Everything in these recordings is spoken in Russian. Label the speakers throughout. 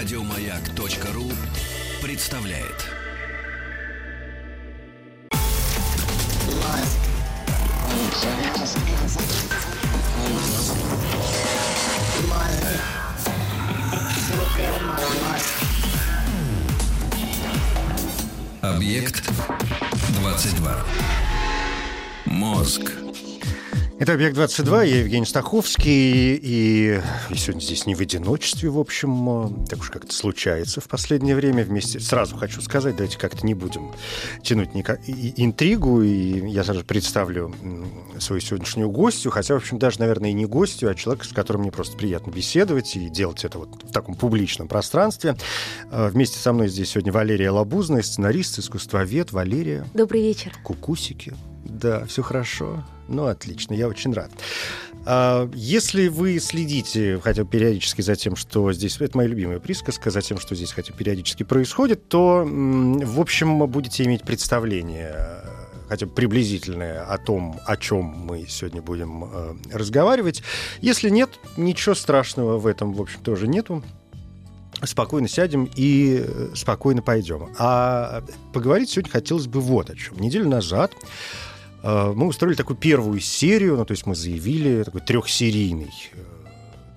Speaker 1: Радиомаяк.ру представляет. Объект 22. Мозг.
Speaker 2: Это «Объект-22», я Евгений Стаховский, и, и сегодня здесь не в одиночестве, в общем, так уж как-то случается в последнее время вместе. Сразу хочу сказать, давайте как-то не будем тянуть никак... интригу, и я сразу представлю свою сегодняшнюю гостью, хотя, в общем, даже, наверное, и не гостью, а человек, с которым мне просто приятно беседовать и делать это вот в таком публичном пространстве. А, вместе со мной здесь сегодня Валерия Лабузная, сценарист, искусствовед. Валерия.
Speaker 3: Добрый вечер.
Speaker 2: Кукусики. Да, все хорошо. Ну, отлично, я очень рад. А, если вы следите хотя бы периодически за тем, что здесь... Это моя любимая присказка, за тем, что здесь хотя бы периодически происходит, то, в общем, будете иметь представление хотя бы приблизительное о том, о чем мы сегодня будем э, разговаривать. Если нет, ничего страшного в этом, в общем, тоже нету спокойно сядем и э, спокойно пойдем. А поговорить сегодня хотелось бы вот о чем. Неделю назад э, мы устроили такую первую серию, ну, то есть мы заявили такой трехсерийный э,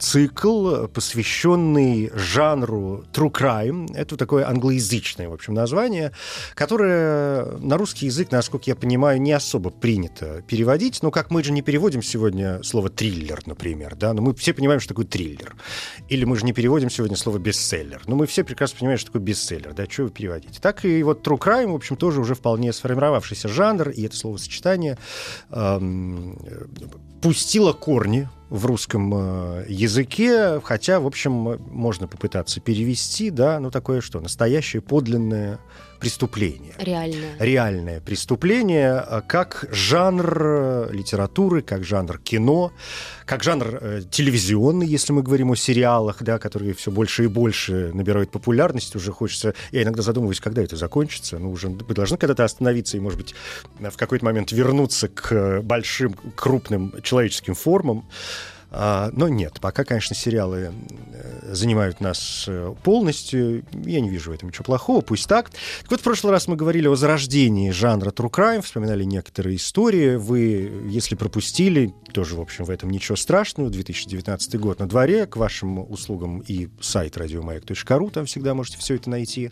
Speaker 2: цикл, посвященный жанру true crime. Это такое англоязычное, в общем, название, которое на русский язык, насколько я понимаю, не особо принято переводить. Но как мы же не переводим сегодня слово триллер, например, да, но мы все понимаем, что такое триллер. Или мы же не переводим сегодня слово бестселлер. Но мы все прекрасно понимаем, что такое бестселлер, да, что вы переводите. Так и вот true crime, в общем, тоже уже вполне сформировавшийся жанр, и это словосочетание эм, пустило корни в русском э, языке, хотя, в общем, можно попытаться перевести, да, ну такое что, настоящее подлинное преступление.
Speaker 3: Реальное.
Speaker 2: Реальное преступление, э, как жанр э, литературы, как жанр кино, как жанр э, телевизионный, если мы говорим о сериалах, да, которые все больше и больше набирают популярность, уже хочется... Я иногда задумываюсь, когда это закончится. Ну, уже мы должны когда-то остановиться и, может быть, в какой-то момент вернуться к большим, крупным человеческим формам. А, но нет, пока, конечно, сериалы э, занимают нас э, полностью. Я не вижу в этом ничего плохого, пусть так. Так вот, в прошлый раз мы говорили о зарождении жанра true crime, вспоминали некоторые истории. Вы, если пропустили, тоже, в общем, в этом ничего страшного. 2019 год на дворе. К вашим услугам и сайт радиомаяк.ру, там всегда можете все это найти.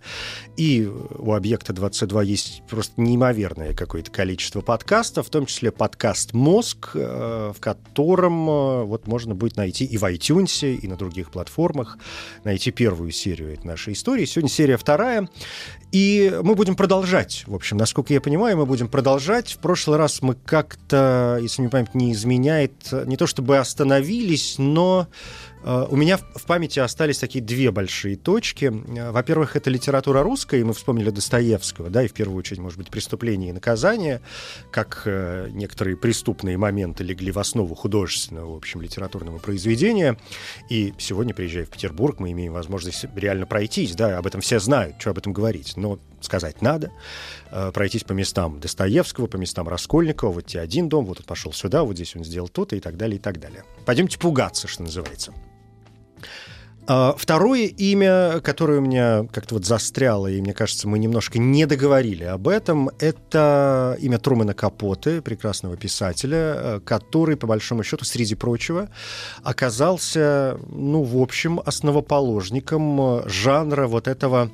Speaker 2: И у «Объекта 22» есть просто неимоверное какое-то количество подкастов, в том числе подкаст «Мозг», э, в котором вот можно будет найти и в iTunes, и на других платформах, найти первую серию этой нашей истории. Сегодня серия вторая. И мы будем продолжать. В общем, насколько я понимаю, мы будем продолжать. В прошлый раз мы как-то, если мне память не изменяет, не то чтобы остановились, но у меня в памяти остались такие две большие точки. Э, во-первых, это литература русская, и мы вспомнили Достоевского, да, и в первую очередь, может быть, преступление и наказание, как э, некоторые преступные моменты легли в основу художественного, в общем, литературного произведения. И сегодня, приезжая в Петербург, мы имеем возможность реально пройтись, да, об этом все знают, что об этом говорить, но сказать надо, пройтись по местам Достоевского, по местам Раскольникова, вот тебе один дом, вот он пошел сюда, вот здесь он сделал то-то и так далее, и так далее. Пойдемте пугаться, что называется. А, второе имя, которое у меня как-то вот застряло, и мне кажется, мы немножко не договорили об этом, это имя Трумана Капоты, прекрасного писателя, э, который, по большому счету, среди прочего, оказался, ну, в общем, основоположником жанра вот этого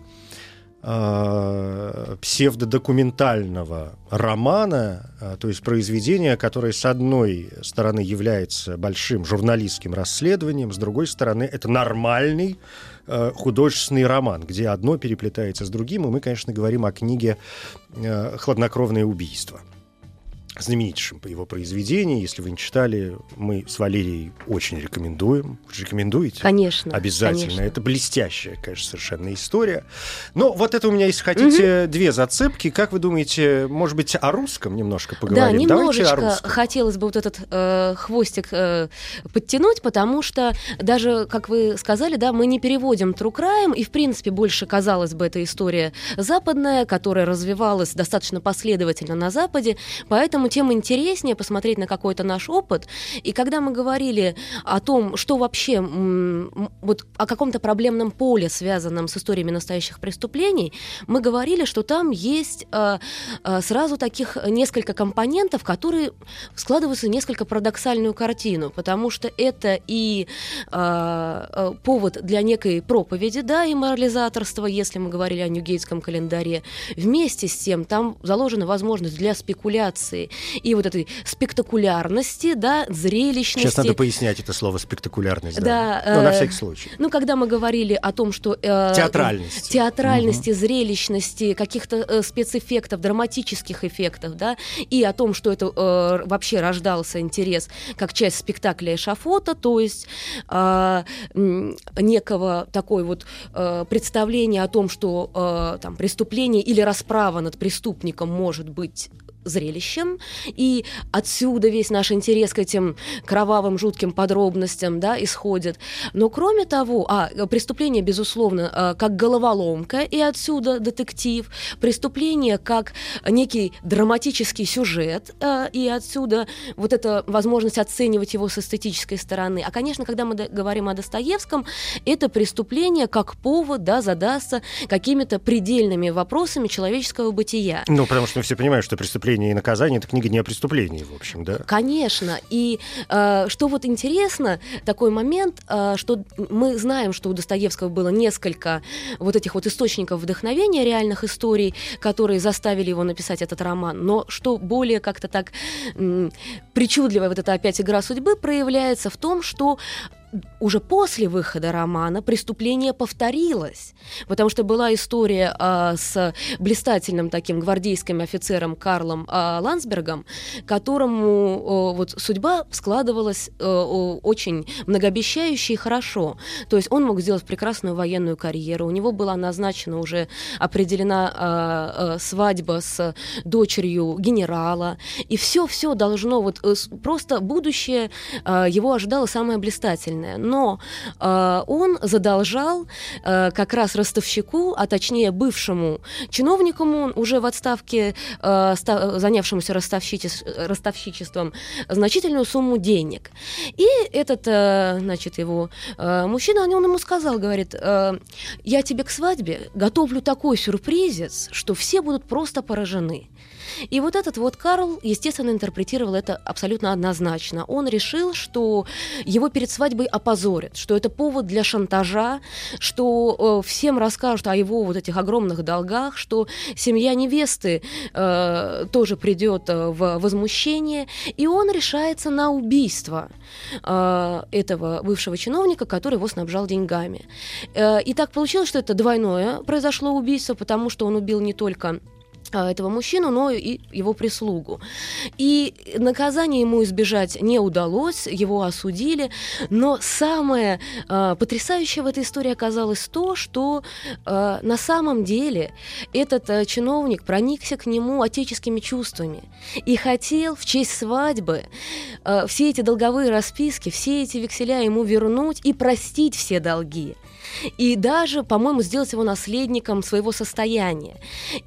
Speaker 2: э, псевдодокументального романа, э, то есть произведения, которое с одной стороны является большим журналистским расследованием, с другой стороны это нормальный э, художественный роман, где одно переплетается с другим, и мы, конечно, говорим о книге э, «Хладнокровное убийство» знаменитейшим его произведению. Если вы не читали, мы с Валерией очень рекомендуем. Рекомендуете?
Speaker 3: Конечно.
Speaker 2: Обязательно.
Speaker 3: Конечно.
Speaker 2: Это блестящая, конечно, совершенно история. Но вот это у меня, если хотите, угу. две зацепки. Как вы думаете, может быть, о русском немножко поговорим?
Speaker 3: Да, немножечко хотелось бы вот этот э, хвостик э, подтянуть, потому что даже, как вы сказали, да, мы не переводим True Crime, и, в принципе, больше, казалось бы, это история западная, которая развивалась достаточно последовательно на Западе, поэтому поэтому тем интереснее посмотреть на какой-то наш опыт. И когда мы говорили о том, что вообще вот о каком-то проблемном поле, связанном с историями настоящих преступлений, мы говорили, что там есть э, э, сразу таких несколько компонентов, которые складываются в несколько парадоксальную картину, потому что это и э, повод для некой проповеди, да, и морализаторства, если мы говорили о Ньюгейтском календаре. Вместе с тем там заложена возможность для спекуляции и вот этой спектакулярности, да, зрелищности.
Speaker 2: Сейчас надо пояснять это слово спектакулярность,
Speaker 3: да.
Speaker 2: да. Ну, на всякий случай.
Speaker 3: Ну, когда мы говорили о том, что... Э,
Speaker 2: театральности.
Speaker 3: Театральности, угу. зрелищности, каких-то э, спецэффектов, драматических эффектов, да, и о том, что это э, вообще рождался интерес как часть спектакля эшафота, то есть э, некого такой вот э, представления о том, что э, там преступление или расправа над преступником может быть зрелищем, и отсюда весь наш интерес к этим кровавым, жутким подробностям да, исходит. Но кроме того, а, преступление, безусловно, а, как головоломка, и отсюда детектив, преступление как некий драматический сюжет, а, и отсюда вот эта возможность оценивать его с эстетической стороны. А, конечно, когда мы говорим о Достоевском, это преступление как повод да, задастся какими-то предельными вопросами человеческого бытия.
Speaker 2: Ну, потому что мы все понимаем, что преступление преступление и наказание это книга не о преступлении, в общем, да?
Speaker 3: Конечно. И э, что вот интересно, такой момент, э, что мы знаем, что у Достоевского было несколько вот этих вот источников вдохновения реальных историй, которые заставили его написать этот роман. Но что более как-то так м, причудливая вот эта опять игра судьбы проявляется в том, что уже после выхода романа преступление повторилось, потому что была история а, с блистательным таким гвардейским офицером Карлом а, Ландсбергом, которому а, вот судьба складывалась а, очень многообещающе и хорошо. То есть он мог сделать прекрасную военную карьеру, у него была назначена уже определена а, а, свадьба с дочерью генерала, и все-все должно вот э, просто будущее а, его ожидало самое блистательное сильная. Но э, он задолжал э, как раз ростовщику, а точнее бывшему чиновнику, уже в отставке, э, ста- занявшемуся ростовщичес- ростовщичеством, значительную сумму денег. И этот, э, значит, его э, мужчина, он ему сказал, говорит, э, я тебе к свадьбе готовлю такой сюрпризец, что все будут просто поражены. И вот этот вот Карл, естественно, интерпретировал это абсолютно однозначно. Он решил, что его перед свадьбой опозорят, что это повод для шантажа, что э, всем расскажут о его вот этих огромных долгах, что семья невесты э, тоже придет э, в возмущение, и он решается на убийство э, этого бывшего чиновника, который его снабжал деньгами. Э, и так получилось, что это двойное произошло убийство, потому что он убил не только этого мужчину, но и его прислугу. И наказание ему избежать не удалось, его осудили, но самое э, потрясающее в этой истории оказалось то, что э, на самом деле этот э, чиновник проникся к нему отеческими чувствами и хотел в честь свадьбы э, все эти долговые расписки, все эти векселя ему вернуть и простить все долги и даже, по-моему, сделать его наследником своего состояния.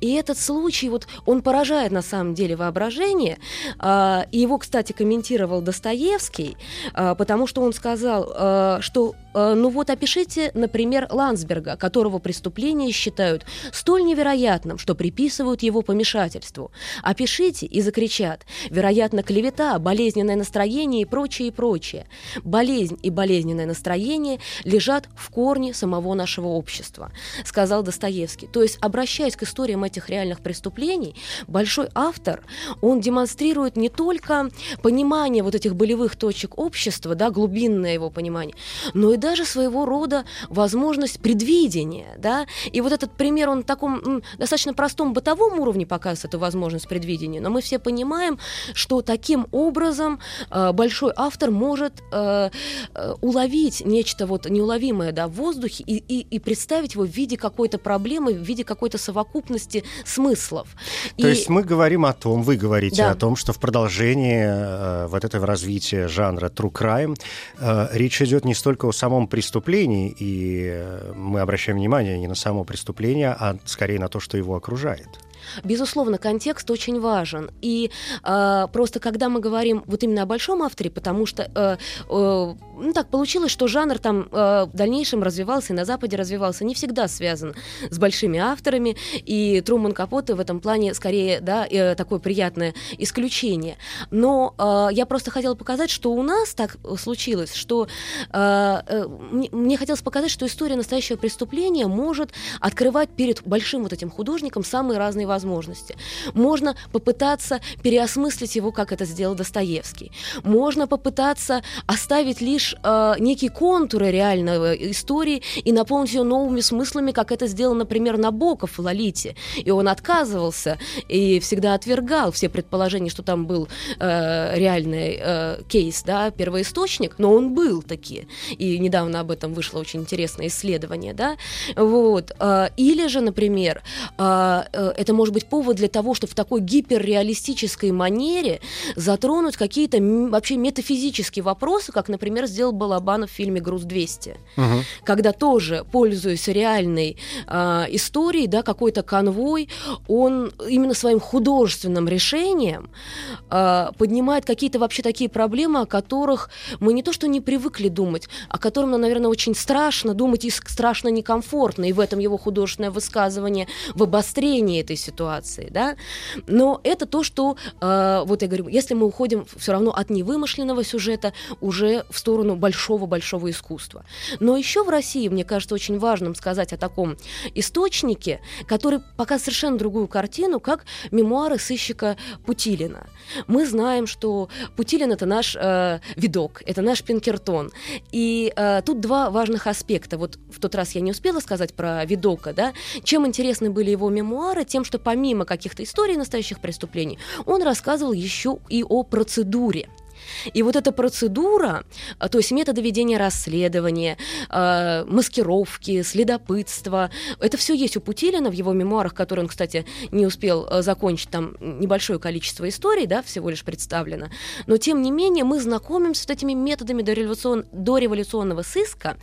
Speaker 3: И этот случай, вот он поражает на самом деле воображение. И его, кстати, комментировал Достоевский, э, потому что он сказал, э, что ну вот опишите, например, Ландсберга, которого преступление считают столь невероятным, что приписывают его помешательству. Опишите и закричат. Вероятно, клевета, болезненное настроение и прочее, и прочее. Болезнь и болезненное настроение лежат в корне самого нашего общества, сказал Достоевский. То есть, обращаясь к историям этих реальных преступлений, большой автор, он демонстрирует не только понимание вот этих болевых точек общества, да, глубинное его понимание, но и даже своего рода возможность предвидения, да, и вот этот пример, он на таком достаточно простом бытовом уровне показывает эту возможность предвидения, но мы все понимаем, что таким образом э, большой автор может э, э, уловить нечто вот неуловимое, да, в воздухе и, и, и представить его в виде какой-то проблемы, в виде какой-то совокупности смыслов.
Speaker 2: То и... есть мы говорим о том, вы говорите да. о том, что в продолжении э, вот этого развития жанра true crime э, речь идет не столько о самом самом преступлении, и э, мы обращаем внимание не на само преступление, а скорее на то, что его окружает.
Speaker 3: Безусловно, контекст очень важен. И э, просто когда мы говорим вот именно о большом авторе, потому что э, э, ну, так получилось, что жанр там э, в дальнейшем развивался и на Западе развивался, не всегда связан с большими авторами. И Труман Капоте в этом плане скорее да, э, такое приятное исключение. Но э, я просто хотела показать, что у нас так случилось, что э, э, мне, мне хотелось показать, что история настоящего преступления может открывать перед большим вот этим художником самые разные возможности. Можно попытаться переосмыслить его, как это сделал Достоевский. Можно попытаться оставить лишь э, некие контуры реальной истории и наполнить ее новыми смыслами, как это сделал, например, Набоков в «Лолите». И он отказывался и всегда отвергал все предположения, что там был э, реальный э, кейс, да, первоисточник, но он был таки. И недавно об этом вышло очень интересное исследование, да. Вот. Э, или же, например, э, э, это может быть повод для того, чтобы в такой гиперреалистической манере затронуть какие-то вообще метафизические вопросы, как, например, сделал Балабанов в фильме «Груз-200», угу. когда тоже, пользуясь реальной э, историей, да, какой-то конвой, он именно своим художественным решением э, поднимает какие-то вообще такие проблемы, о которых мы не то что не привыкли думать, о которых нам, наверное, очень страшно думать и страшно некомфортно, и в этом его художественное высказывание в обострении этой ситуации, да. Но это то, что, э, вот я говорю, если мы уходим все равно от невымышленного сюжета уже в сторону большого-большого искусства. Но еще в России, мне кажется, очень важным сказать о таком источнике, который показывает совершенно другую картину, как мемуары сыщика Путилина. Мы знаем, что Путилин это наш э, видок, это наш Пинкертон. И э, тут два важных аспекта. Вот в тот раз я не успела сказать про видока, да. Чем интересны были его мемуары? Тем, что помимо каких-то историй настоящих преступлений, он рассказывал еще и о процедуре. И вот эта процедура, а, то есть методы ведения расследования, э, маскировки, следопытства, это все есть у Путилина в его мемуарах, которые он, кстати, не успел э, закончить, там небольшое количество историй, да, всего лишь представлено. Но, тем не менее, мы знакомимся с этими методами дореволюцион... дореволюционного сыска,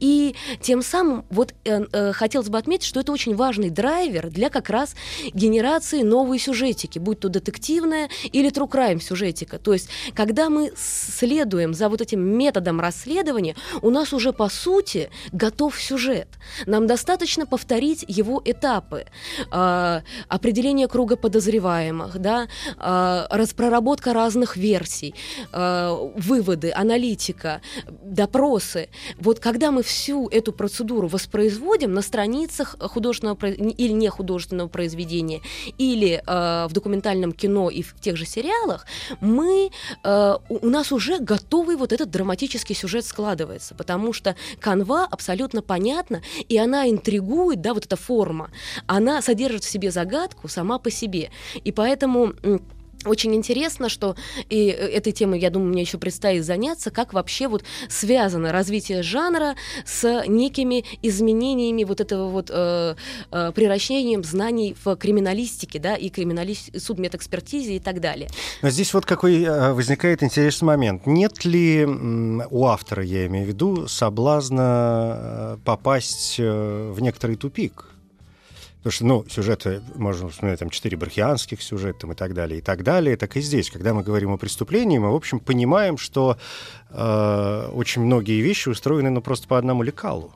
Speaker 3: и тем самым вот э, э, хотелось бы отметить, что это очень важный драйвер для как раз генерации новой сюжетики, будь то детективная или true crime сюжетика. То есть, когда мы следуем за вот этим методом расследования, у нас уже по сути готов сюжет. Нам достаточно повторить его этапы. Э, определение круга подозреваемых, да, э, распроработка разных версий, э, выводы, аналитика, допросы. Вот когда мы всю эту процедуру воспроизводим на страницах художественного или не художественного произведения, или э, в документальном кино и в тех же сериалах, мы э, у нас уже готовый вот этот драматический сюжет складывается, потому что канва абсолютно понятна, и она интригует, да, вот эта форма, она содержит в себе загадку сама по себе. И поэтому очень интересно, что и э, этой темой, я думаю, мне еще предстоит заняться, как вообще вот связано развитие жанра с некими изменениями вот этого вот э, э, превращением знаний в криминалистике, да, и криминали... судмедэкспертизе и так далее.
Speaker 2: Но здесь вот какой э, возникает интересный момент. Нет ли у автора, я имею в виду, соблазна попасть в некоторый тупик? Потому что, ну, сюжеты, можно вспоминать там четыре брахианских сюжета там, и так далее, и так далее. Так и здесь, когда мы говорим о преступлении, мы, в общем, понимаем, что э, очень многие вещи устроены, ну, просто по одному лекалу.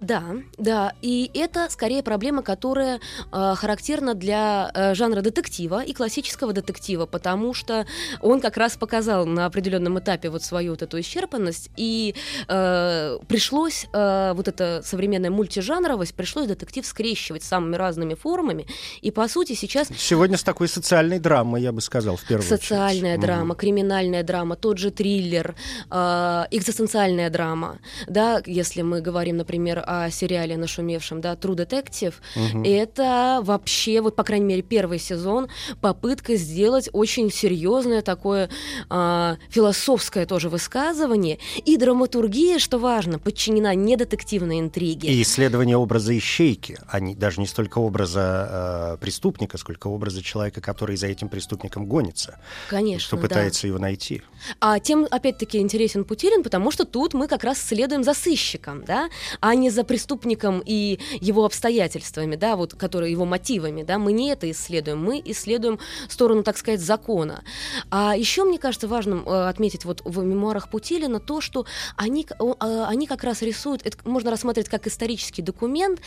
Speaker 3: Да, да, и это скорее проблема, которая э, характерна для э, жанра детектива и классического детектива, потому что он как раз показал на определенном этапе вот свою вот эту исчерпанность, и э, пришлось э, вот эта современная мультижанровость, пришлось детектив скрещивать самыми разными формами, и по сути сейчас...
Speaker 2: Сегодня с такой социальной драмой, я бы сказал, в первую
Speaker 3: Социальная
Speaker 2: очередь.
Speaker 3: драма, mm криминальная драма, тот же триллер, э, экзистенциальная драма, да, если мы говорим, например, о сериале нашумевшем, да, True Detective, угу. это вообще, вот, по крайней мере, первый сезон, попытка сделать очень серьезное такое э, философское тоже высказывание, и драматургия, что важно, подчинена не детективной интриге.
Speaker 2: И исследование образа ищейки, а не, даже не столько образа э, преступника, сколько образа человека, который за этим преступником гонится.
Speaker 3: Конечно,
Speaker 2: Что пытается да. его найти.
Speaker 3: А тем, опять-таки, интересен Путилин, потому что тут мы как раз следуем за сыщиком, да, а не за за преступником и его обстоятельствами, да, вот, которые его мотивами, да, мы не это исследуем, мы исследуем сторону, так сказать, закона. А еще мне кажется важным э, отметить вот в мемуарах Путилина то, что они, э, они как раз рисуют, это можно рассматривать как исторический документ,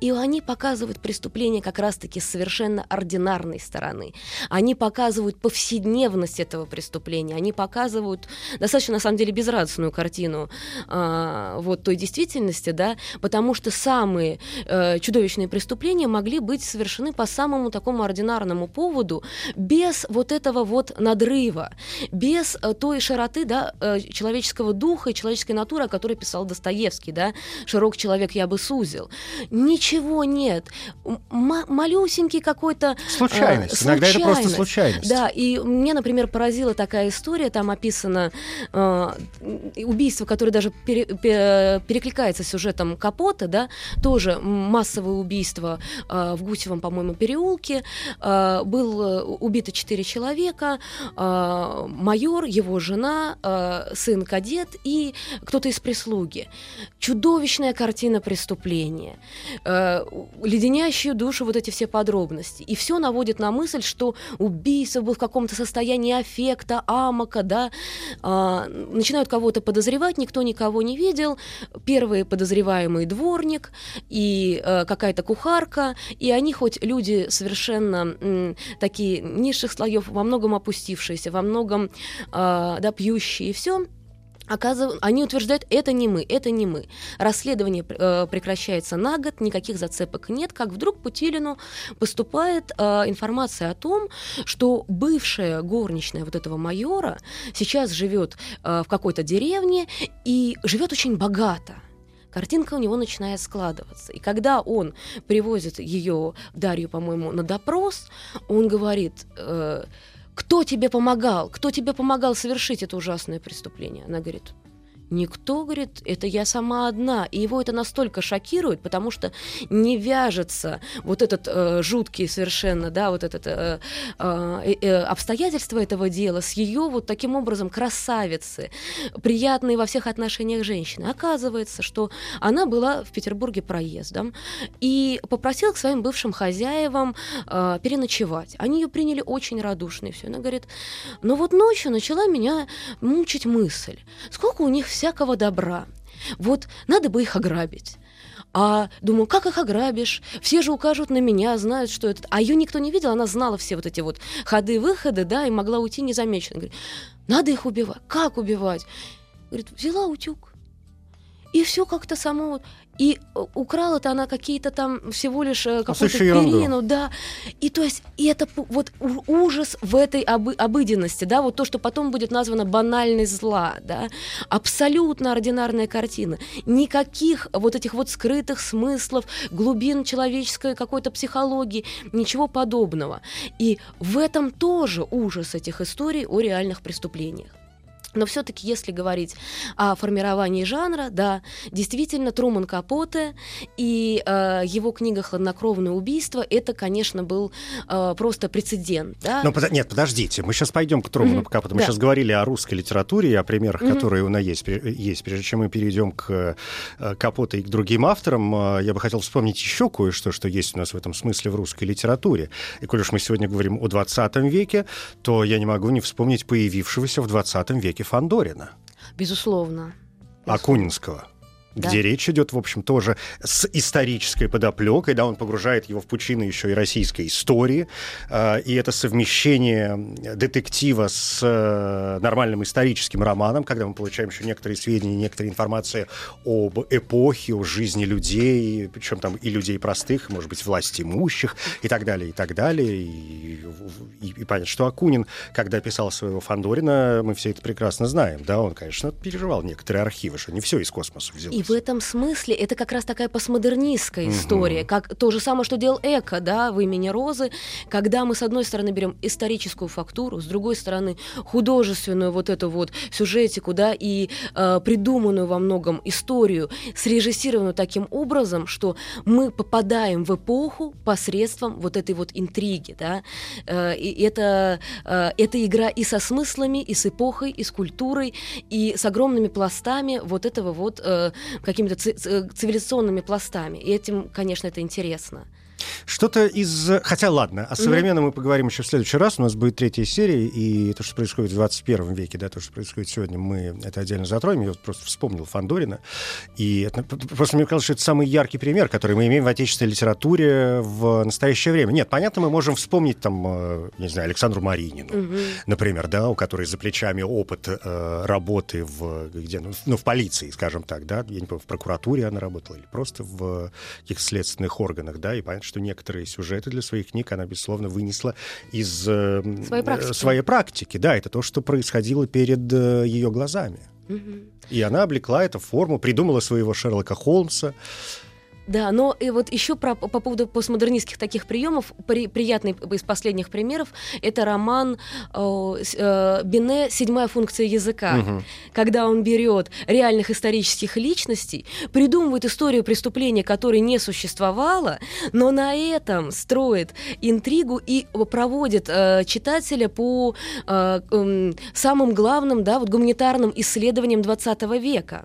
Speaker 3: и они показывают преступление как раз-таки с совершенно ординарной стороны. Они показывают повседневность этого преступления, они показывают достаточно, на самом деле, безрадостную картину э, вот той действительности, да, потому что самые э, чудовищные преступления могли быть совершены по самому такому ординарному поводу, без вот этого вот надрыва, без э, той широты, да, э, человеческого духа и человеческой натуры, о которой писал Достоевский, да, «Широк человек я бы сузил». Ничего нет. М- малюсенький какой-то...
Speaker 2: Случайность. Э, Иногда это просто случайность.
Speaker 3: Да, и мне, например, поразила такая история, там описано э, убийство, которое даже пере, пере, перекликается с сюжетом Капота, да, тоже массовое убийство э, в Гусевом, по-моему, переулке. Э, был убито четыре человека, э, майор, его жена, э, сын кадет и кто-то из прислуги. Чудовищная картина преступления, э, леденящую душу вот эти все подробности. И все наводит на мысль, что убийца был в каком-то состоянии аффекта, амока, да, э, начинают кого-то подозревать, никто никого не видел. Первые подозреваемые дворник и э, какая-то кухарка, и они хоть люди совершенно м, такие низших слоев, во многом опустившиеся, во многом э, да, пьющие, и все, Оказывается, они утверждают, это не мы, это не мы. Расследование э, прекращается на год, никаких зацепок нет, как вдруг Путилину поступает э, информация о том, что бывшая горничная вот этого майора сейчас живет э, в какой-то деревне и живет очень богато картинка у него начинает складываться. И когда он привозит ее, Дарью, по-моему, на допрос, он говорит, э, кто тебе помогал, кто тебе помогал совершить это ужасное преступление? Она говорит, Никто, говорит, это я сама одна. И его это настолько шокирует, потому что не вяжется вот этот э, жуткий совершенно, да, вот этот э, э, э, обстоятельства этого дела с ее вот таким образом красавицы, приятной во всех отношениях женщины. Оказывается, что она была в Петербурге проездом и попросила к своим бывшим хозяевам э, переночевать. Они ее приняли очень радушно и все. Она говорит, но вот ночью начала меня мучить мысль, сколько у них всякого добра. Вот надо бы их ограбить. А думаю, как их ограбишь? Все же укажут на меня, знают, что это. А ее никто не видел, она знала все вот эти вот ходы-выходы, да, и могла уйти незамеченно. Говорит, надо их убивать. Как убивать? Говорит, взяла утюг. И все как-то само. И э, украла-то она какие-то там всего лишь э, какую-то перину, да. И то есть, и это вот ужас в этой обы обыденности, да, вот то, что потом будет названо банальность зла, да, абсолютно ординарная картина. Никаких вот этих вот скрытых смыслов, глубин человеческой какой-то психологии, ничего подобного. И в этом тоже ужас этих историй о реальных преступлениях. Но все-таки, если говорить о формировании жанра, да, действительно, Труман Капоте и э, его книга «Хладнокровное убийство» это, конечно, был э, просто прецедент. Да?
Speaker 2: Но, под... Нет, подождите, мы сейчас пойдем к Труману mm-hmm. Капоте. Мы да. сейчас говорили о русской литературе и о примерах, mm-hmm. которые у нас есть, есть. Прежде чем мы перейдем к э, Капоте и к другим авторам, э, я бы хотел вспомнить еще кое-что, что есть у нас в этом смысле в русской литературе. И коль уж мы сегодня говорим о 20 веке, то я не могу не вспомнить появившегося в 20 веке Фандорина.
Speaker 3: Безусловно.
Speaker 2: Акунинского да. где речь идет, в общем, тоже с исторической подоплекой, да, он погружает его в пучины еще и российской истории, э, и это совмещение детектива с э, нормальным историческим романом, когда мы получаем еще некоторые сведения, некоторые информации об эпохе, о жизни людей, причем там и людей простых, может быть, власть имущих, и так далее, и так далее, и, и, и понятно, что Акунин, когда писал своего Фандорина, мы все это прекрасно знаем, да, он, конечно, переживал некоторые архивы, что не все из космоса взялось.
Speaker 3: И в этом смысле это как раз такая постмодернистская угу. история, как то же самое, что делал Эко, да, в имени Розы, когда мы с одной стороны берем историческую фактуру, с другой стороны художественную вот эту вот сюжетику, да, и э, придуманную во многом историю, срежиссированную таким образом, что мы попадаем в эпоху посредством вот этой вот интриги, да, э, и это, э, это игра и со смыслами, и с эпохой, и с культурой, и с огромными пластами вот этого вот э, какими-то цивилизационными пластами. И этим, конечно, это интересно.
Speaker 2: Что-то из... Хотя ладно, о современном мы поговорим еще в следующий раз. У нас будет третья серия, и то, что происходит в 21 веке, да, то, что происходит сегодня, мы это отдельно затронем. Я вот просто вспомнил Фандорина. И это, просто мне казалось, что это самый яркий пример, который мы имеем в отечественной литературе в настоящее время. Нет, понятно, мы можем вспомнить там, э, не знаю, Александру Маринину, угу. например, да, у которой за плечами опыт э, работы в, где, ну, ну, в полиции, скажем так, да, я не помню, в прокуратуре она работала или просто в каких-то следственных органах, да, и понятно, что некоторые сюжеты для своих книг она, безусловно, вынесла из э, своей, практики. своей практики. Да, это то, что происходило перед э, ее глазами. Угу. И она облекла эту форму, придумала своего Шерлока Холмса.
Speaker 3: Да, но и вот еще про, по поводу постмодернистских таких приемов, при, приятный из последних примеров, это роман э, э, Бине «Седьмая функция языка», угу. когда он берет реальных исторических личностей, придумывает историю преступления, которой не существовало, но на этом строит интригу и проводит э, читателя по э, э, самым главным, да, вот гуманитарным исследованиям 20 века.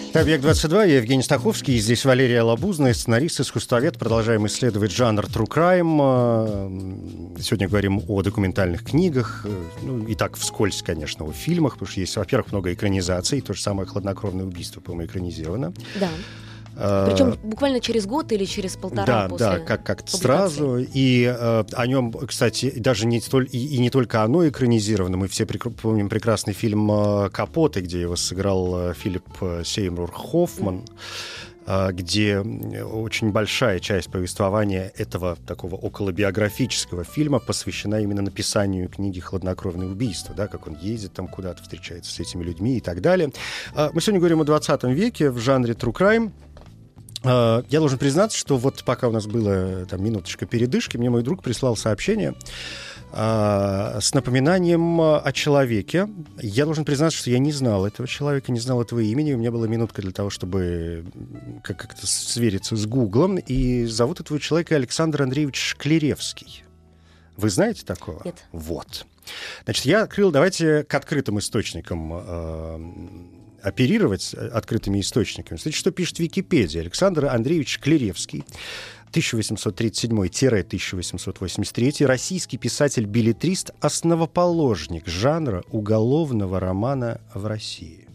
Speaker 2: Объект-22, я Евгений Стаховский, здесь Валерия Лабузная, сценарист, искусствовед. Продолжаем исследовать жанр True Crime. Сегодня говорим о документальных книгах, ну и так вскользь, конечно, о фильмах, потому что есть, во-первых, много экранизаций, то же самое «Хладнокровное убийство», по-моему, экранизировано.
Speaker 3: Да. Причем буквально через год или через полтора
Speaker 2: да, после Да, как, как сразу. И э, о нем, кстати, даже не столь, и, и не только оно экранизировано. Мы все прек- помним прекрасный фильм э, «Капоты», где его сыграл э, Филипп э, Сеймур Хоффман. Mm где очень большая часть повествования этого такого околобиографического фильма посвящена именно написанию книги «Хладнокровное убийство», да, как он ездит там куда-то, встречается с этими людьми и так далее. Мы сегодня говорим о 20 веке в жанре true crime. А, я должен признаться, что вот пока у нас была там минуточка передышки, мне мой друг прислал сообщение а, с напоминанием о человеке. Я должен признаться, что я не знал этого человека, не знал этого имени. У меня была минутка для того, чтобы как-то свериться с Гуглом. И зовут этого человека Александр Андреевич Шклеревский. Вы знаете такого?
Speaker 3: Нет.
Speaker 2: Вот. Значит, я открыл, давайте к открытым источникам а, оперировать э, открытыми источниками. Смотрите, что пишет Википедия. Александр Андреевич Клеревский 1837-1883, российский писатель-билетрист, основоположник жанра уголовного романа в России.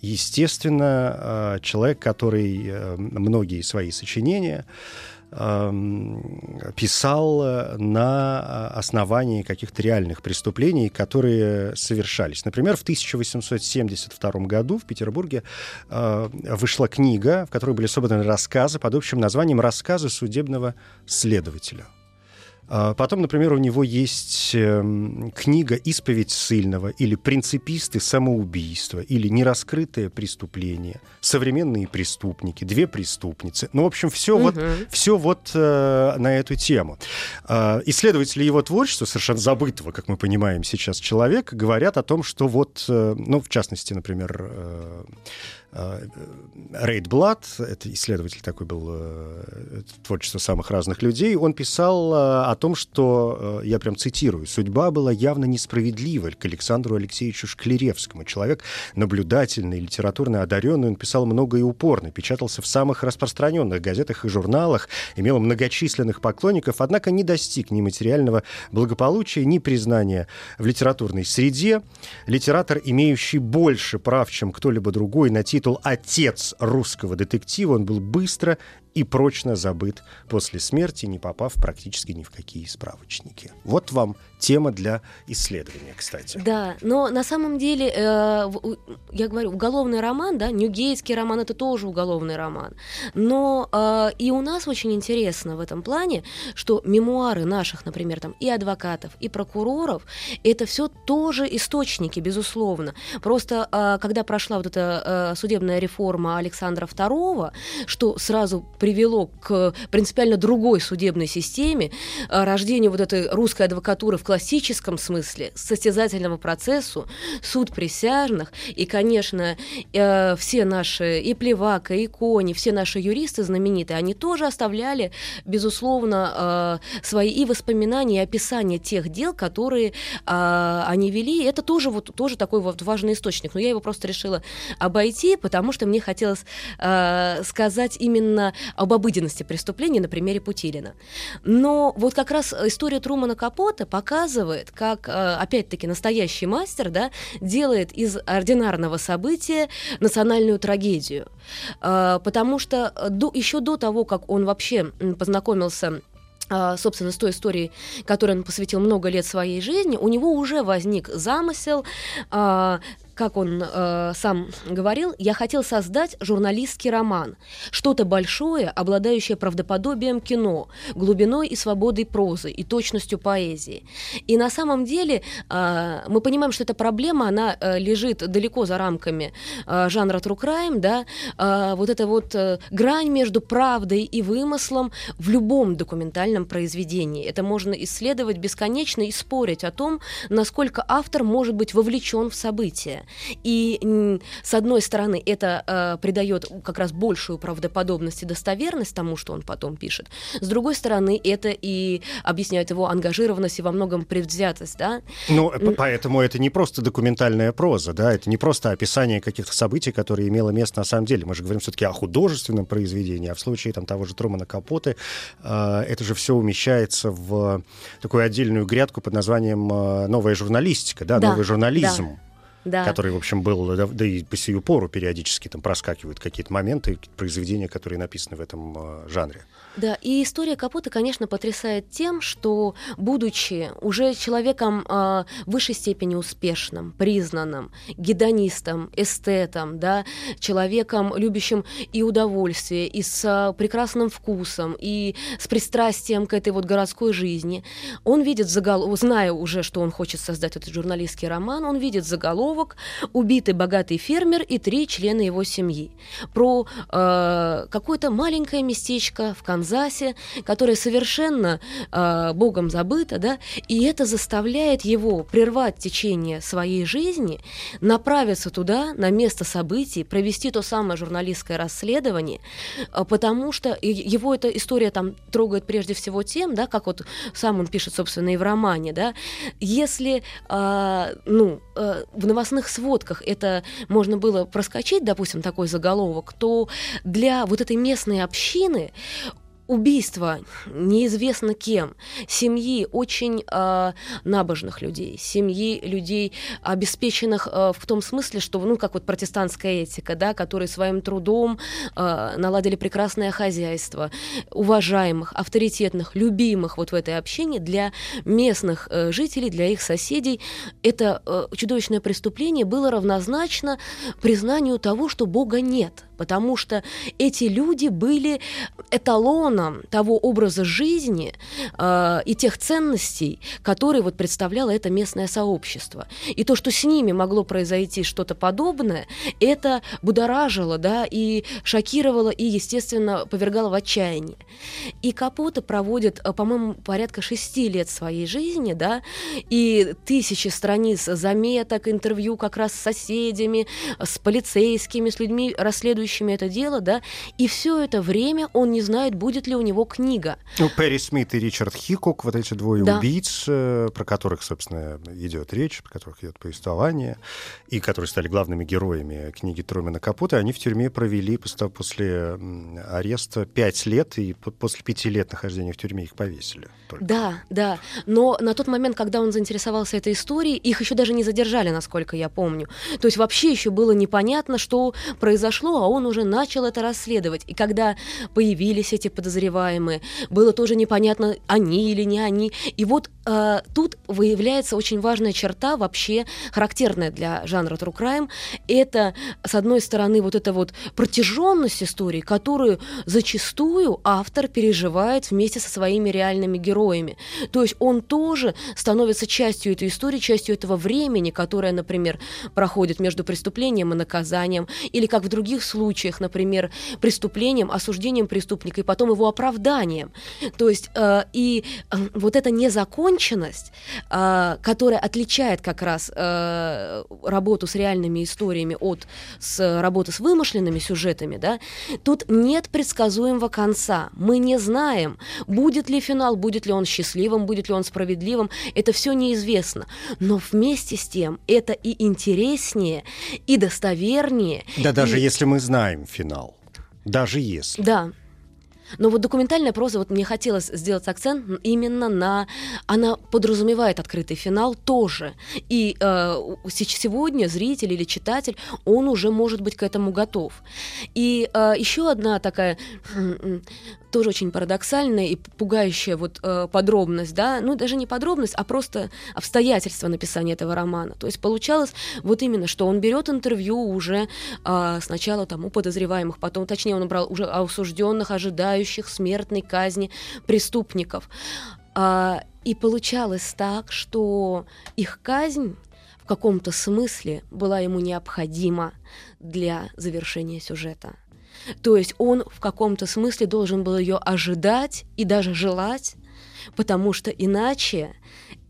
Speaker 2: Естественно, э, человек, который э, многие свои сочинения писал на основании каких-то реальных преступлений, которые совершались. Например, в 1872 году в Петербурге э, вышла книга, в которой были собраны рассказы под общим названием «Рассказы судебного следователя». А потом, например, у него есть эм, книга «Исповедь сильного» или «Принциписты самоубийства» или «Нераскрытое преступление», «Современные преступники», «Две преступницы». Ну, в общем, все угу. вот, все вот э, на эту тему. Э, исследователи его творчества, совершенно забытого, как мы понимаем сейчас, человека, говорят о том, что вот, э, ну, в частности, например, э, э Рейд Блад, это исследователь такой был э, творчество самых разных людей, он писал э, о том, что, э, я прям цитирую, «Судьба была явно несправедлива к Александру Алексеевичу Шклеревскому. Человек наблюдательный, литературно одаренный, он писал много и упорно, печатался в самых распространенных газетах и журналах, имел многочисленных поклонников, однако не достиг ни материального благополучия, ни признания в литературной среде. Литератор, имеющий больше прав, чем кто-либо другой на титул «Отец русского детектива, он был быстро и прочно забыт после смерти, не попав практически ни в какие справочники. Вот вам тема для исследования, кстати.
Speaker 3: Да, но на самом деле, э, я говорю, уголовный роман, да, Ньюгейтский роман это тоже уголовный роман. Но э, и у нас очень интересно в этом плане, что мемуары наших, например, там и адвокатов, и прокуроров, это все тоже источники, безусловно. Просто э, когда прошла вот эта э, судебная реформа Александра II, что сразу привело к принципиально другой судебной системе, э, рождению вот этой русской адвокатуры в классическом смысле, состязательному процессу, суд присяжных, и, конечно, э, все наши, и Плевака, и Кони, все наши юристы знаменитые, они тоже оставляли, безусловно, свои и воспоминания, и описания тех дел, которые они вели. Это тоже, вот, тоже такой вот важный источник. Но я его просто решила обойти, потому что мне хотелось сказать именно об обыденности преступления на примере Путилина. Но вот как раз история Трумана Капота показывает, как, э, опять-таки, настоящий мастер да, делает из ординарного события национальную трагедию. Э, потому что до, еще до того, как он вообще познакомился э, собственно, с той историей, которой он посвятил много лет своей жизни, у него уже возник замысел как он э, сам говорил, я хотел создать журналистский роман, что-то большое, обладающее правдоподобием кино, глубиной и свободой прозы и точностью поэзии. И на самом деле э, мы понимаем, что эта проблема, она э, лежит далеко за рамками э, жанра true crime, да, э, вот эта вот э, грань между правдой и вымыслом в любом документальном произведении. Это можно исследовать бесконечно и спорить о том, насколько автор может быть вовлечен в события. И с одной стороны, это э, придает как раз большую правдоподобность и достоверность тому, что он потом пишет. С другой стороны, это и объясняет его ангажированность и во многом предвзятость, да?
Speaker 2: Ну, поэтому это не просто документальная проза, да, это не просто описание каких-то событий, которые имело место на самом деле. Мы же говорим все-таки о художественном произведении, а в случае там того же Трумана Капоты э, это же все умещается в такую отдельную грядку под названием э, новая журналистика, да, да новый журнализм. Да да. который, в общем, был, да, да и по сию пору периодически там проскакивают какие-то моменты, произведения, которые написаны в этом э, жанре.
Speaker 3: Да, и история Капота, конечно, потрясает тем, что, будучи уже человеком э, в высшей степени успешным, признанным, гедонистом, эстетом, да, человеком, любящим и удовольствие, и с э, прекрасным вкусом, и с пристрастием к этой вот городской жизни, он видит заголовок, зная уже, что он хочет создать этот журналистский роман, он видит заголовок «Убитый богатый фермер и три члена его семьи» про э, какое-то маленькое местечко в Канзасе, которое совершенно э, Богом забыто, да, и это заставляет его прервать течение своей жизни, направиться туда, на место событий, провести то самое журналистское расследование, э, потому что его эта история там трогает прежде всего тем, да, как вот сам он пишет, собственно, и в романе, да, если, э, ну, э, в новостных сводках это можно было проскочить, допустим, такой заголовок, то для вот этой местной общины убийство неизвестно кем, семьи очень э, набожных людей, семьи людей, обеспеченных э, в том смысле, что, ну, как вот протестантская этика, да, которые своим трудом э, наладили прекрасное хозяйство, уважаемых, авторитетных, любимых вот в этой общине для местных э, жителей, для их соседей, это э, чудовищное преступление было равнозначно признанию того, что Бога нет потому что эти люди были эталоном того образа жизни э, и тех ценностей, которые вот представляло это местное сообщество. И то, что с ними могло произойти что-то подобное, это будоражило, да, и шокировало, и, естественно, повергало в отчаяние. И Капота проводит, э, по-моему, порядка шести лет своей жизни, да, и тысячи страниц заметок, интервью как раз с соседями, с полицейскими, с людьми, расследующими это дело, да, и все это время он не знает, будет ли у него книга.
Speaker 2: Ну, Перри Смит и Ричард Хикок, вот эти двое да. убийц, э, про которых, собственно, идет речь, про которых идет повествование, и которые стали главными героями книги Трумена Капута, они в тюрьме провели после ареста пять лет, и после пяти лет нахождения в тюрьме их повесили.
Speaker 3: Только. Да, да. Но на тот момент, когда он заинтересовался этой историей, их еще даже не задержали, насколько я помню. То есть вообще еще было непонятно, что произошло, а он уже начал это расследовать. И когда появились эти подозрения, подозреваемые. Было тоже непонятно, они или не они. И вот э, тут выявляется очень важная черта, вообще характерная для жанра true crime. Это, с одной стороны, вот эта вот протяженность истории, которую зачастую автор переживает вместе со своими реальными героями. То есть он тоже становится частью этой истории, частью этого времени, которое, например, проходит между преступлением и наказанием, или как в других случаях, например, преступлением, осуждением преступника и потом его оправданием. То есть э, и э, вот эта незаконченность, э, которая отличает как раз э, работу с реальными историями от с работы с вымышленными сюжетами, да, тут нет предсказуемого конца. Мы не знаем, будет ли финал, будет ли он счастливым, будет ли он справедливым. Это все неизвестно. Но вместе с тем это и интереснее, и достовернее.
Speaker 2: Да,
Speaker 3: и...
Speaker 2: даже если мы знаем финал. Даже если.
Speaker 3: Да. Но вот документальная проза, вот мне хотелось сделать акцент именно на... Она подразумевает открытый финал тоже. И э, сегодня зритель или читатель, он уже может быть к этому готов. И э, еще одна такая тоже очень парадоксальная и пугающая вот э, подробность, да, ну даже не подробность, а просто обстоятельства написания этого романа. То есть получалось вот именно, что он берет интервью уже э, сначала там у подозреваемых, потом, точнее, он брал уже осужденных, ожидающих смертной казни преступников. Э, и получалось так, что их казнь в каком-то смысле была ему необходима для завершения сюжета. То есть он в каком-то смысле должен был ее ожидать и даже желать, потому что иначе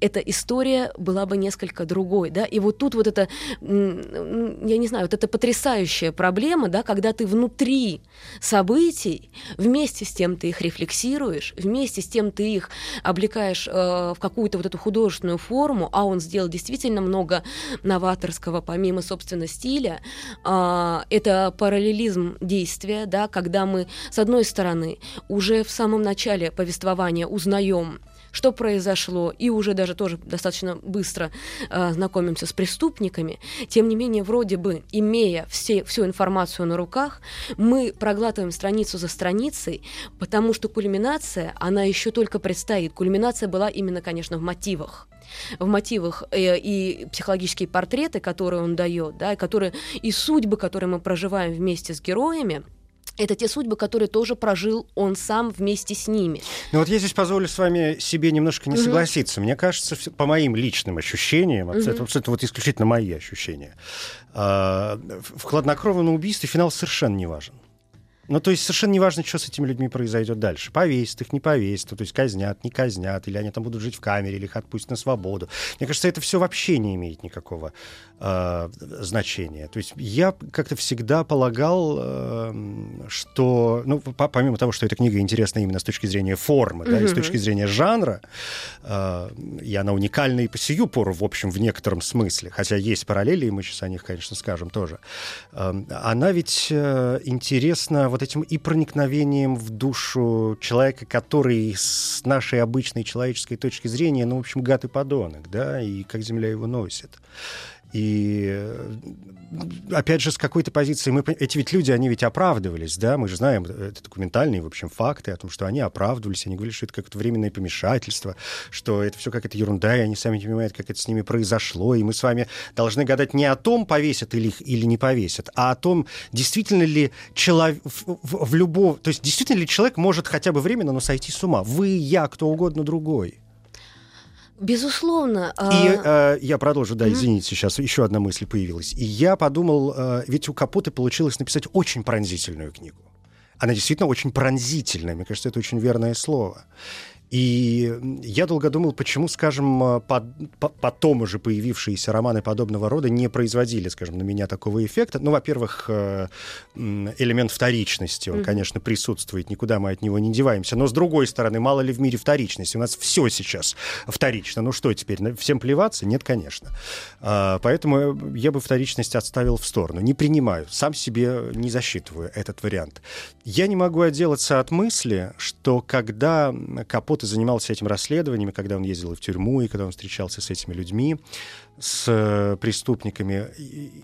Speaker 3: эта история была бы несколько другой, да, и вот тут вот это, я не знаю, вот эта потрясающая проблема, да, когда ты внутри событий, вместе с тем ты их рефлексируешь, вместе с тем ты их облекаешь э, в какую-то вот эту художественную форму, а он сделал действительно много новаторского, помимо, собственно, стиля, э, это параллелизм действия, да, когда мы, с одной стороны, уже в самом начале повествования узнаем что произошло, и уже даже тоже достаточно быстро э, знакомимся с преступниками, тем не менее, вроде бы, имея все, всю информацию на руках, мы проглатываем страницу за страницей, потому что кульминация, она еще только предстоит. Кульминация была именно, конечно, в мотивах. В мотивах э, и психологические портреты, которые он дает, да, и которые и судьбы, которые мы проживаем вместе с героями, это те судьбы, которые тоже прожил он сам вместе с ними.
Speaker 2: Ну вот я здесь позволю с вами себе немножко не угу. согласиться. Мне кажется, по моим личным ощущениям, угу. это, это вот исключительно мои ощущения, а, в хладнокровном убийстве финал совершенно не важен. Ну, то есть совершенно не важно, что с этими людьми произойдет дальше. Повесят их, не повесят, то есть казнят, не казнят, или они там будут жить в камере, или их отпустят на свободу. Мне кажется, это все вообще не имеет никакого э, значения. То есть я как-то всегда полагал, э, что, ну, помимо того, что эта книга интересна именно с точки зрения формы, mm-hmm. да, и с точки зрения жанра, э, и она уникальна и по сию пору, в общем, в некотором смысле, хотя есть параллели, и мы сейчас о них, конечно, скажем тоже, э, она ведь э, интересна вот этим и проникновением в душу человека, который с нашей обычной человеческой точки зрения, ну, в общем, гад и подонок, да, и как земля его носит. И опять же, с какой-то позиции мы... Эти ведь люди, они ведь оправдывались, да, мы же знаем, э, это документальные, в общем, факты о том, что они оправдывались, они говорили, что это как-то временное помешательство, что это все какая-то ерунда, и они сами не понимают, как это с ними произошло, и мы с вами должны гадать не о том, повесят или их или не повесят, а о том, действительно ли человек в, в, в любом... То есть действительно ли человек может хотя бы временно, но сойти с ума? Вы, я, кто угодно другой.
Speaker 3: Безусловно.
Speaker 2: И э, я продолжу, да, извините, сейчас еще одна мысль появилась. И я подумал, э, ведь у Капоты получилось написать очень пронзительную книгу. Она действительно очень пронзительная, мне кажется, это очень верное слово. И я долго думал, почему, скажем, э, под, по, потом уже появившиеся романы подобного рода не производили, скажем, на меня такого эффекта. Ну, во-первых, э, элемент вторичности, он, mm-hmm. конечно, присутствует, никуда мы от него не деваемся. Но, с другой стороны, мало ли в мире вторичности? У нас все сейчас вторично. Ну что теперь, всем плеваться? Нет, конечно. А, поэтому я бы вторичность отставил в сторону. Не принимаю, сам себе не засчитываю этот вариант. Я не могу отделаться от мысли, что когда Капот Капоте занимался этим расследованиями, когда он ездил в тюрьму, и когда он встречался с этими людьми, с э, преступниками.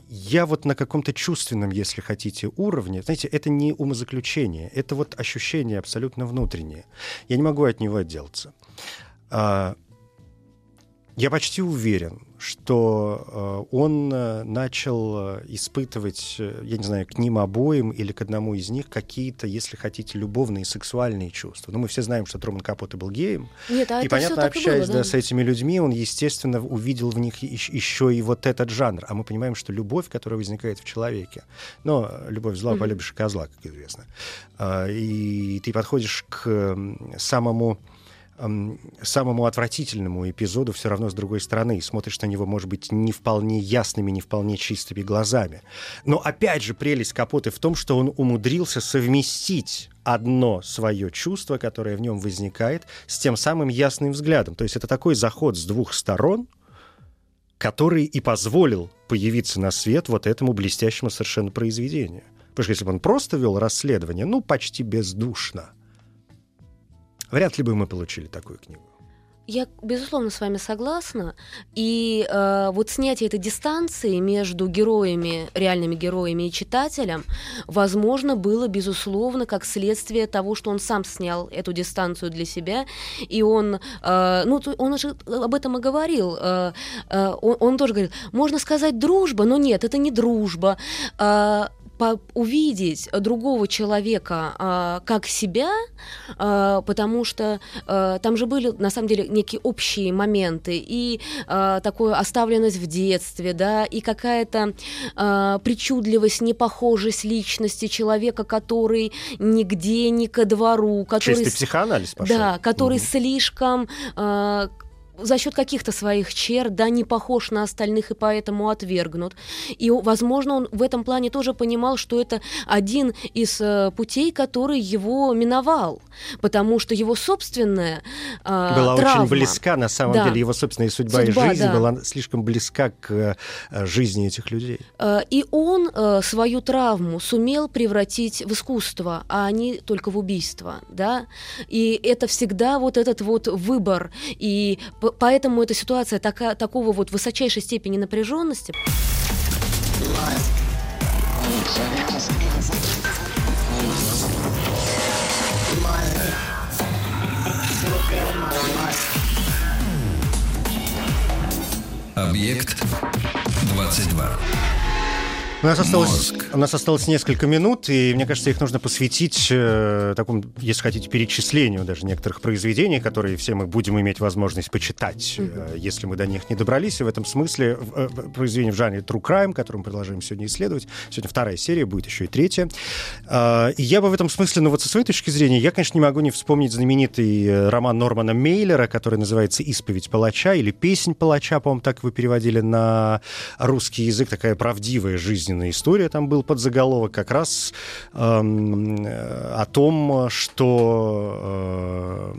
Speaker 2: Я вот на каком-то чувственном, если хотите, уровне, знаете, это не умозаключение, это вот ощущение абсолютно внутреннее. Я не могу от него отделаться. А, я почти уверен, что э, он э, начал э, испытывать, я не знаю, к ним обоим или к одному из них какие-то, если хотите, любовные сексуальные чувства. Но мы все знаем, что Труман Капот был геем.
Speaker 3: Нет, а
Speaker 2: и, понятно, общаясь было, да? Да, с этими людьми, он, естественно, увидел в них еще и вот этот жанр. А мы понимаем, что любовь, которая возникает в человеке, но любовь зла, mm-hmm. полюбишь козла, как известно. И ты подходишь к самому самому отвратительному эпизоду все равно с другой стороны. И смотришь на него, может быть, не вполне ясными, не вполне чистыми глазами. Но опять же, прелесть Капоты в том, что он умудрился совместить одно свое чувство, которое в нем возникает, с тем самым ясным взглядом. То есть это такой заход с двух сторон, который и позволил появиться на свет вот этому блестящему совершенно произведению. Потому что если бы он просто вел расследование, ну, почти бездушно – Вряд ли бы мы получили такую книгу.
Speaker 3: Я, безусловно, с вами согласна. И э, вот снятие этой дистанции между героями, реальными героями и читателем, возможно, было, безусловно, как следствие того, что он сам снял эту дистанцию для себя. И он, э, ну, он уже об этом и говорил. Э, э, он, он тоже говорил, можно сказать дружба, но нет, это не дружба. Э, увидеть другого человека а, как себя, а, потому что а, там же были на самом деле некие общие моменты и а, такую оставленность в детстве, да, и какая-то а, причудливость, непохожесть личности человека, который нигде не ко двору, который
Speaker 2: чистый психоанализ пошел.
Speaker 3: Да, который угу. слишком а, за счет каких-то своих черт, да, не похож на остальных и поэтому отвергнут. И, возможно, он в этом плане тоже понимал, что это один из э, путей, который его миновал, потому что его собственная
Speaker 2: э, была
Speaker 3: травма,
Speaker 2: очень близка, на самом да, деле, его собственная судьба, судьба и жизнь да. была слишком близка к э, жизни этих людей.
Speaker 3: Э, и он э, свою травму сумел превратить в искусство, а не только в убийство, да. И это всегда вот этот вот выбор и поэтому эта ситуация така, такого вот высочайшей степени напряженности.
Speaker 1: Объект 22.
Speaker 2: У нас, осталось, у нас осталось несколько минут, и мне кажется, их нужно посвятить э, такому, если хотите, перечислению даже некоторых произведений, которые все мы будем иметь возможность почитать, mm-hmm. э, если мы до них не добрались. И в этом смысле э, произведение в жанре True Crime, которое мы продолжаем сегодня исследовать. Сегодня вторая серия, будет еще и третья. Э, и я бы в этом смысле, ну вот со своей точки зрения, я, конечно, не могу не вспомнить знаменитый э, роман Нормана Мейлера, который называется «Исповедь палача» или «Песнь палача», по-моему, так вы переводили на русский язык, такая правдивая жизнь жизненная история, там был подзаголовок как раз эм, о том, что э,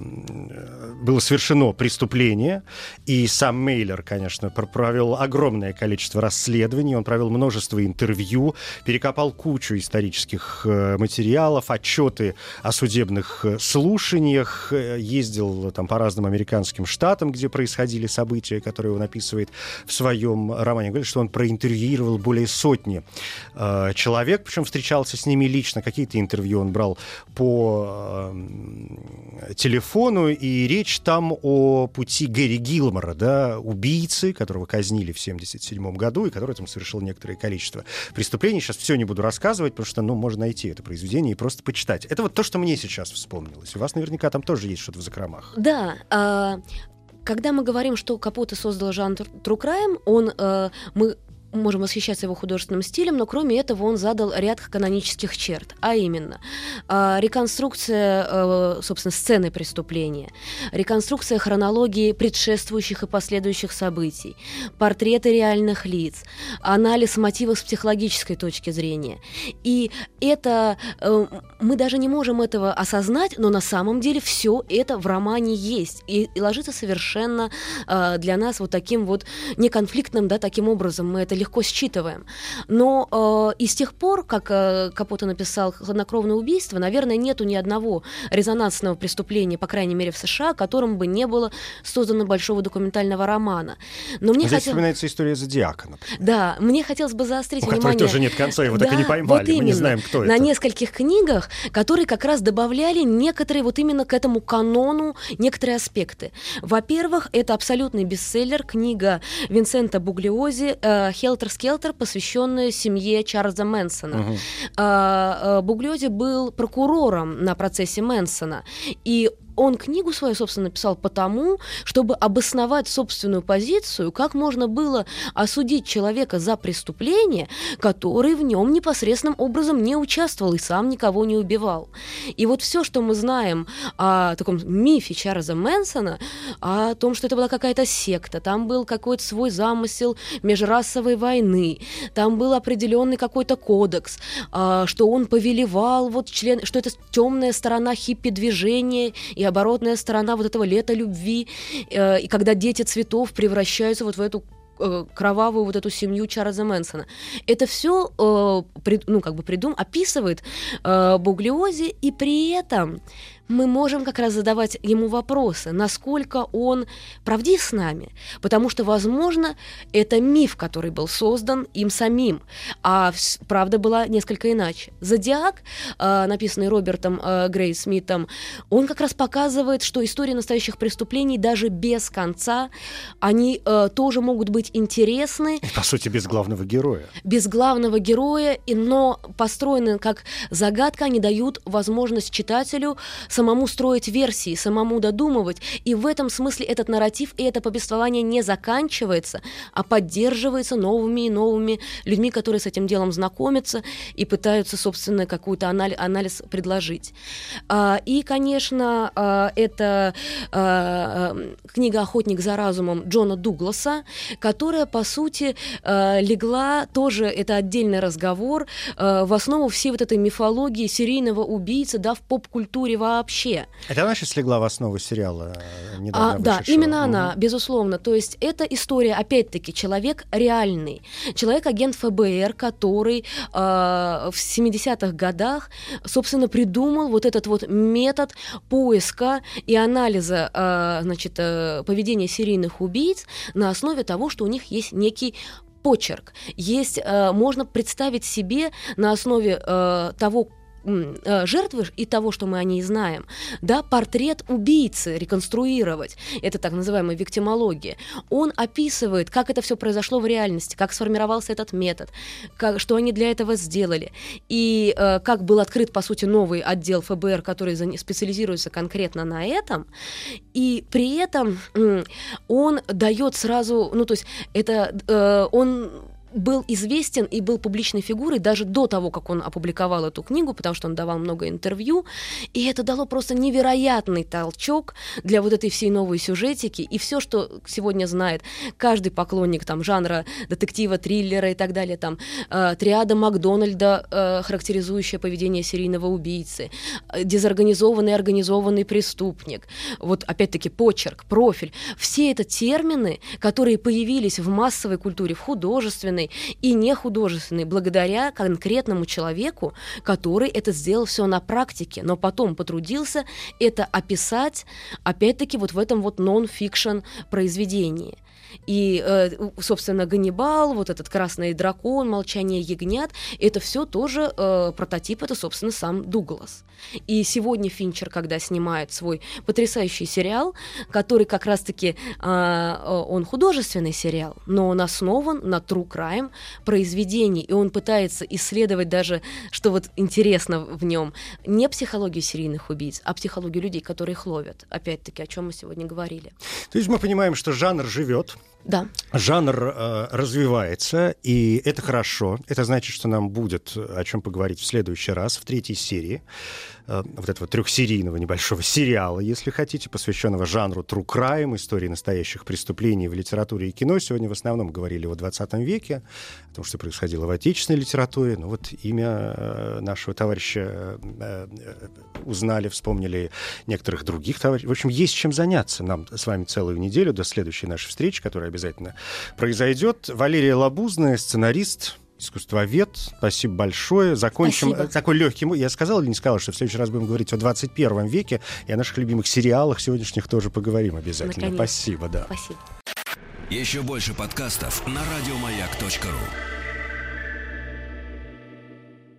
Speaker 2: было совершено преступление, и сам Мейлер, конечно, провел огромное количество расследований, он провел множество интервью, перекопал кучу исторических э, материалов, отчеты о судебных э, слушаниях, э, ездил там по разным американским штатам, где происходили события, которые он описывает в своем романе. Говорит, что он проинтервьюировал более сотни э, человек, причем встречался с ними лично, какие-то интервью он брал по э, телефону, и речь там о пути Гэри Гилмора, да, убийцы, которого казнили в 1977 году, и который там совершил некоторое количество преступлений. Сейчас все не буду рассказывать, потому что, ну, можно найти это произведение и просто почитать. Это вот то, что мне сейчас вспомнилось. У вас наверняка там тоже есть что-то в закромах.
Speaker 3: Да, а, когда мы говорим, что Капоте создал жанр True Crime, он, э, мы можем восхищаться его художественным стилем, но кроме этого он задал ряд канонических черт, а именно а, реконструкция, э, собственно, сцены преступления, реконструкция хронологии предшествующих и последующих событий, портреты реальных лиц, анализ мотивов с психологической точки зрения. И это э, мы даже не можем этого осознать, но на самом деле все это в романе есть. И, и ложится совершенно э, для нас вот таким вот неконфликтным, да, таким образом. Мы это легко считываем. Но э, и с тех пор, как э, Капота написал «Хладнокровное убийство», наверное, нету ни одного резонансного преступления, по крайней мере в США, которым бы не было создано большого документального романа.
Speaker 2: Но мне Здесь хотел... вспоминается история Зодиака, например.
Speaker 3: Да, мне хотелось бы заострить
Speaker 2: У
Speaker 3: внимание...
Speaker 2: тоже нет конца, его да, так и не поймали, вот именно, мы не знаем, кто
Speaker 3: на
Speaker 2: это.
Speaker 3: На нескольких книгах, которые как раз добавляли некоторые вот именно к этому канону некоторые аспекты. Во-первых, это абсолютный бестселлер, книга Винсента Буглиози «Хелтер-скелтер», посвященная семье Чарльза Мэнсона. Угу. Буглиози был прокурором на процессе Мэнсона, и он книгу свою, собственно, написал потому, чтобы обосновать собственную позицию, как можно было осудить человека за преступление, который в нем непосредственным образом не участвовал и сам никого не убивал. И вот все, что мы знаем о таком мифе Чарльза Мэнсона, о том, что это была какая-то секта, там был какой-то свой замысел межрасовой войны, там был определенный какой-то кодекс, а, что он повелевал вот член, что это темная сторона хиппи-движения и оборотная сторона вот этого лета любви, э, и когда дети цветов превращаются вот в эту э, кровавую вот эту семью Чарльза Мэнсона. Это все, э, при, ну, как бы придум, описывает э, Буглиози, и при этом мы можем как раз задавать ему вопросы, насколько он правдив с нами, потому что, возможно, это миф, который был создан им самим, а правда была несколько иначе. «Зодиак», э, написанный Робертом э, Грей Смитом, он как раз показывает, что истории настоящих преступлений даже без конца, они э, тоже могут быть интересны.
Speaker 2: По сути, без главного героя.
Speaker 3: Без главного героя, но построены как загадка, они дают возможность читателю самому строить версии, самому додумывать. И в этом смысле этот нарратив и это повествование не заканчивается, а поддерживается новыми и новыми людьми, которые с этим делом знакомятся и пытаются, собственно, какой-то анализ, анализ предложить. А, и, конечно, а, это а, книга «Охотник за разумом» Джона Дугласа, которая, по сути, легла тоже, это отдельный разговор, в основу всей вот этой мифологии серийного убийцы, да, в поп-культуре вообще вообще.
Speaker 2: Это она сейчас легла в основу сериала э, недавно
Speaker 3: а, Да, именно угу. она, безусловно. То есть это история, опять-таки, человек реальный. Человек-агент ФБР, который э, в 70-х годах, собственно, придумал вот этот вот метод поиска и анализа э, значит, э, поведения серийных убийц на основе того, что у них есть некий почерк. Есть, э, можно представить себе на основе э, того, жертвы и того, что мы о ней знаем, да, портрет убийцы реконструировать, это так называемая виктимология, он описывает, как это все произошло в реальности, как сформировался этот метод, как, что они для этого сделали, и э, как был открыт, по сути, новый отдел ФБР, который специализируется конкретно на этом, и при этом э, он дает сразу, ну, то есть это э, он был известен и был публичной фигурой даже до того, как он опубликовал эту книгу, потому что он давал много интервью, и это дало просто невероятный толчок для вот этой всей новой сюжетики, и все, что сегодня знает каждый поклонник там жанра детектива, триллера и так далее, там э, триада Макдональда, э, характеризующая поведение серийного убийцы, э, дезорганизованный организованный преступник, вот опять-таки почерк, профиль, все это термины, которые появились в массовой культуре, в художественной, художественной и нехудожественной, благодаря конкретному человеку, который это сделал все на практике, но потом потрудился это описать, опять-таки, вот в этом вот нон-фикшн произведении. И, э, собственно, Ганнибал, вот этот красный дракон, молчание ягнят, это все тоже э, прототип, это, собственно, сам Дуглас. И сегодня Финчер, когда снимает свой потрясающий сериал, который как раз-таки, э, он художественный сериал, но он основан на true crime произведении, и он пытается исследовать даже, что вот интересно в нем, не психологию серийных убийц, а психологию людей, которые их ловят. Опять-таки, о чем мы сегодня говорили.
Speaker 2: То есть мы понимаем, что жанр живет,
Speaker 3: да.
Speaker 2: Жанр э, развивается, и это хорошо. Это значит, что нам будет о чем поговорить в следующий раз, в третьей серии. Э, вот этого трехсерийного небольшого сериала, если хотите, посвященного жанру true crime, истории настоящих преступлений в литературе и кино. Сегодня в основном говорили о 20 веке, о том, что происходило в отечественной литературе. Ну вот имя э, нашего товарища э, узнали, вспомнили некоторых других товарищей. В общем, есть чем заняться нам с вами целую неделю до следующей нашей встречи, которая обязательно произойдет. Валерия Лабузная, сценарист, искусствовед. Спасибо большое. Закончим
Speaker 3: Спасибо.
Speaker 2: такой легкий... Я сказал или не сказал, что в следующий раз будем говорить о 21 веке и о наших любимых сериалах сегодняшних тоже поговорим обязательно.
Speaker 3: Наконец-то.
Speaker 2: Спасибо, да.
Speaker 3: Спасибо.
Speaker 1: Еще больше подкастов на радиомаяк.ру.